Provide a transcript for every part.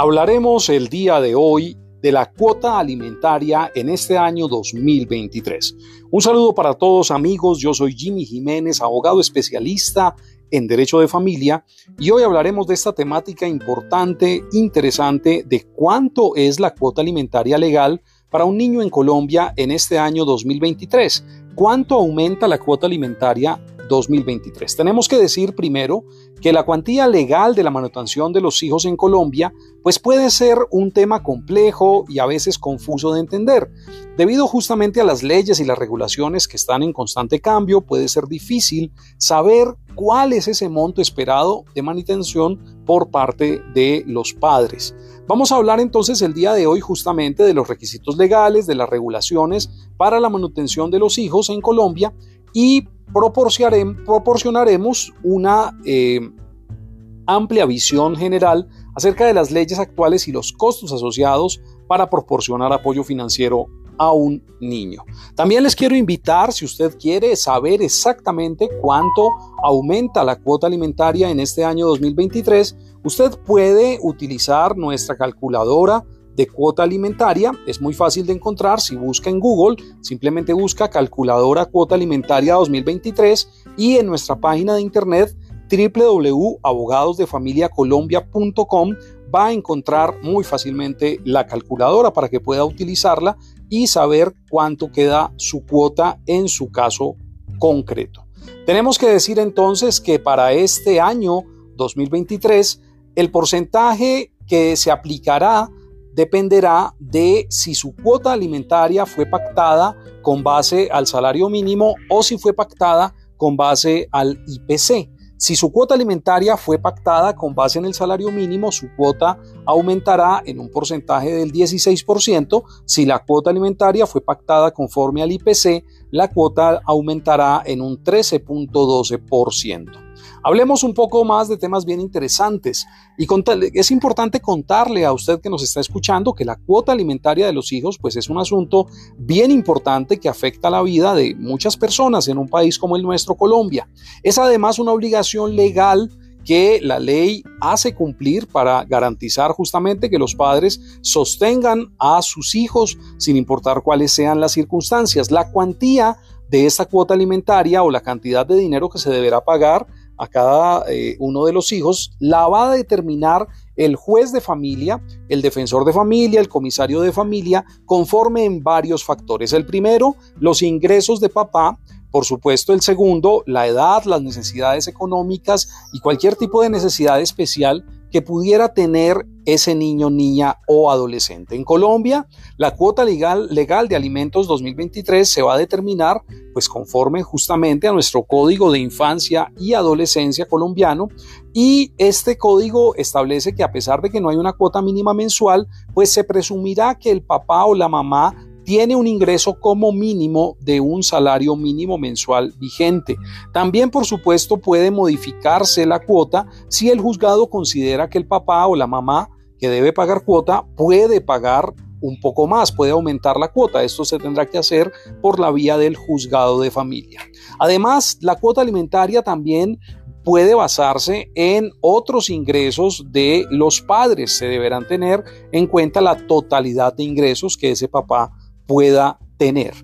Hablaremos el día de hoy de la cuota alimentaria en este año 2023. Un saludo para todos amigos, yo soy Jimmy Jiménez, abogado especialista en Derecho de Familia y hoy hablaremos de esta temática importante, interesante, de cuánto es la cuota alimentaria legal para un niño en Colombia en este año 2023. ¿Cuánto aumenta la cuota alimentaria 2023. Tenemos que decir primero que la cuantía legal de la manutención de los hijos en Colombia pues puede ser un tema complejo y a veces confuso de entender. Debido justamente a las leyes y las regulaciones que están en constante cambio, puede ser difícil saber cuál es ese monto esperado de manutención por parte de los padres. Vamos a hablar entonces el día de hoy justamente de los requisitos legales, de las regulaciones para la manutención de los hijos en Colombia y proporcionaremos una eh, amplia visión general acerca de las leyes actuales y los costos asociados para proporcionar apoyo financiero a un niño. También les quiero invitar, si usted quiere saber exactamente cuánto aumenta la cuota alimentaria en este año 2023, usted puede utilizar nuestra calculadora de cuota alimentaria. Es muy fácil de encontrar. Si busca en Google, simplemente busca calculadora cuota alimentaria 2023 y en nuestra página de internet www.abogadosdefamiliacolombia.com va a encontrar muy fácilmente la calculadora para que pueda utilizarla y saber cuánto queda su cuota en su caso concreto. Tenemos que decir entonces que para este año 2023 el porcentaje que se aplicará dependerá de si su cuota alimentaria fue pactada con base al salario mínimo o si fue pactada con base al IPC. Si su cuota alimentaria fue pactada con base en el salario mínimo, su cuota aumentará en un porcentaje del 16%. Si la cuota alimentaria fue pactada conforme al IPC, la cuota aumentará en un 13.12%. Hablemos un poco más de temas bien interesantes y es importante contarle a usted que nos está escuchando que la cuota alimentaria de los hijos pues es un asunto bien importante que afecta la vida de muchas personas en un país como el nuestro Colombia. Es además una obligación legal que la ley hace cumplir para garantizar justamente que los padres sostengan a sus hijos sin importar cuáles sean las circunstancias. La cuantía de esta cuota alimentaria o la cantidad de dinero que se deberá pagar a cada eh, uno de los hijos, la va a determinar el juez de familia, el defensor de familia, el comisario de familia, conforme en varios factores. El primero, los ingresos de papá. Por supuesto, el segundo, la edad, las necesidades económicas y cualquier tipo de necesidad especial que pudiera tener ese niño, niña o adolescente. En Colombia, la cuota legal, legal de alimentos 2023 se va a determinar pues conforme justamente a nuestro Código de Infancia y Adolescencia colombiano y este código establece que a pesar de que no hay una cuota mínima mensual, pues se presumirá que el papá o la mamá tiene un ingreso como mínimo de un salario mínimo mensual vigente. También, por supuesto, puede modificarse la cuota si el juzgado considera que el papá o la mamá que debe pagar cuota puede pagar un poco más, puede aumentar la cuota. Esto se tendrá que hacer por la vía del juzgado de familia. Además, la cuota alimentaria también puede basarse en otros ingresos de los padres. Se deberán tener en cuenta la totalidad de ingresos que ese papá pueda tener.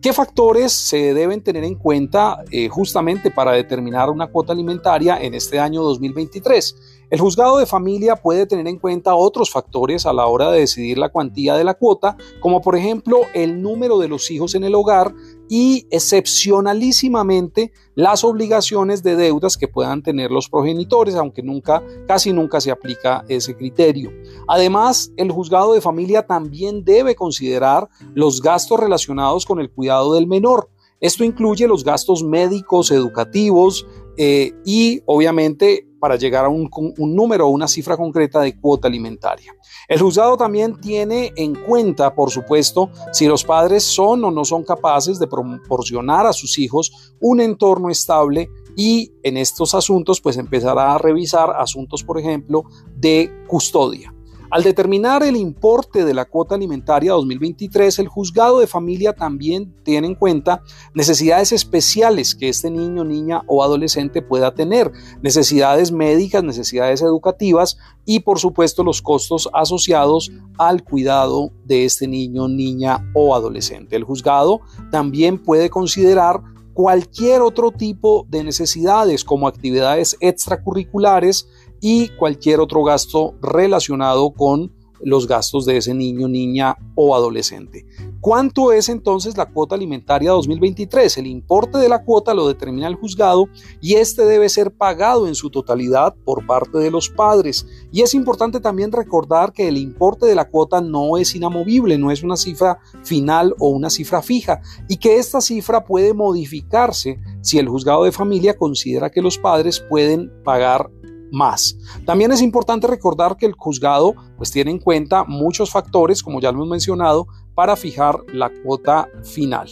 ¿Qué factores se deben tener en cuenta eh, justamente para determinar una cuota alimentaria en este año 2023? El juzgado de familia puede tener en cuenta otros factores a la hora de decidir la cuantía de la cuota, como por ejemplo el número de los hijos en el hogar y excepcionalísimamente las obligaciones de deudas que puedan tener los progenitores, aunque nunca, casi nunca se aplica ese criterio. Además, el juzgado de familia también debe considerar los gastos relacionados con el cuidado del menor. Esto incluye los gastos médicos, educativos eh, y obviamente para llegar a un, número o una cifra concreta de cuota alimentaria. El juzgado también tiene en cuenta, por supuesto, si los padres son o no son capaces de proporcionar a sus hijos un entorno estable y en estos asuntos pues empezará a revisar asuntos, por ejemplo, de custodia. Al determinar el importe de la cuota alimentaria 2023, el juzgado de familia también tiene en cuenta necesidades especiales que este niño, niña o adolescente pueda tener, necesidades médicas, necesidades educativas y por supuesto los costos asociados al cuidado de este niño, niña o adolescente. El juzgado también puede considerar cualquier otro tipo de necesidades como actividades extracurriculares y cualquier otro gasto relacionado con los gastos de ese niño, niña o adolescente. ¿Cuánto es entonces la cuota alimentaria 2023? El importe de la cuota lo determina el juzgado y este debe ser pagado en su totalidad por parte de los padres. Y es importante también recordar que el importe de la cuota no es inamovible, no es una cifra final o una cifra fija y que esta cifra puede modificarse si el juzgado de familia considera que los padres pueden pagar más. También es importante recordar que el juzgado pues tiene en cuenta muchos factores, como ya lo hemos mencionado, para fijar la cuota final.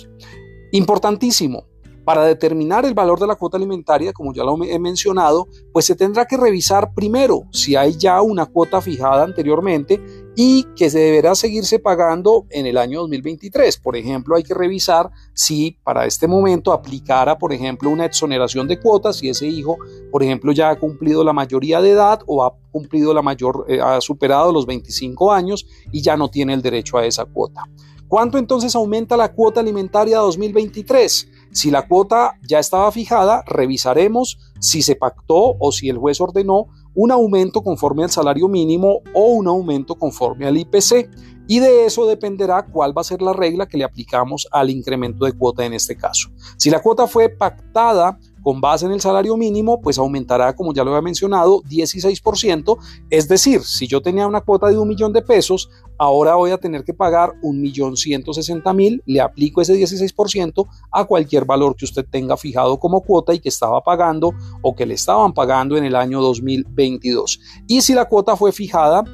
Importantísimo, para determinar el valor de la cuota alimentaria, como ya lo he mencionado, pues se tendrá que revisar primero si hay ya una cuota fijada anteriormente y que se deberá seguirse pagando en el año 2023. Por ejemplo, hay que revisar si para este momento aplicara, por ejemplo, una exoneración de cuotas, si ese hijo, por ejemplo, ya ha cumplido la mayoría de edad o ha cumplido la mayor, eh, ha superado los 25 años y ya no tiene el derecho a esa cuota. ¿Cuánto entonces aumenta la cuota alimentaria 2023? Si la cuota ya estaba fijada, revisaremos si se pactó o si el juez ordenó un aumento conforme al salario mínimo o un aumento conforme al IPC. Y de eso dependerá cuál va a ser la regla que le aplicamos al incremento de cuota en este caso. Si la cuota fue pactada con base en el salario mínimo, pues aumentará, como ya lo había mencionado, 16%. Es decir, si yo tenía una cuota de un millón de pesos, ahora voy a tener que pagar un millón mil, le aplico ese 16% a cualquier valor que usted tenga fijado como cuota y que estaba pagando o que le estaban pagando en el año 2022. Y si la cuota fue fijada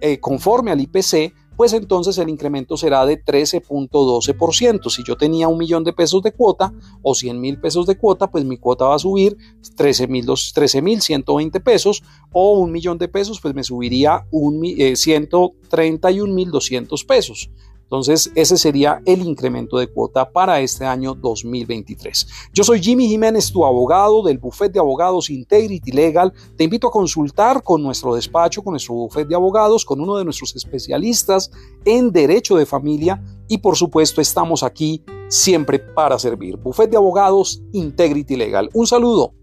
eh, conforme al IPC, pues entonces el incremento será de 13.12%. Si yo tenía un millón de pesos de cuota o 100 mil pesos de cuota, pues mi cuota va a subir 13.120 pesos o un millón de pesos, pues me subiría eh, 131.200 pesos. Entonces, ese sería el incremento de cuota para este año 2023. Yo soy Jimmy Jiménez, tu abogado del Buffet de Abogados Integrity Legal. Te invito a consultar con nuestro despacho, con nuestro Buffet de Abogados, con uno de nuestros especialistas en Derecho de Familia y por supuesto estamos aquí siempre para servir. Buffet de Abogados Integrity Legal. Un saludo.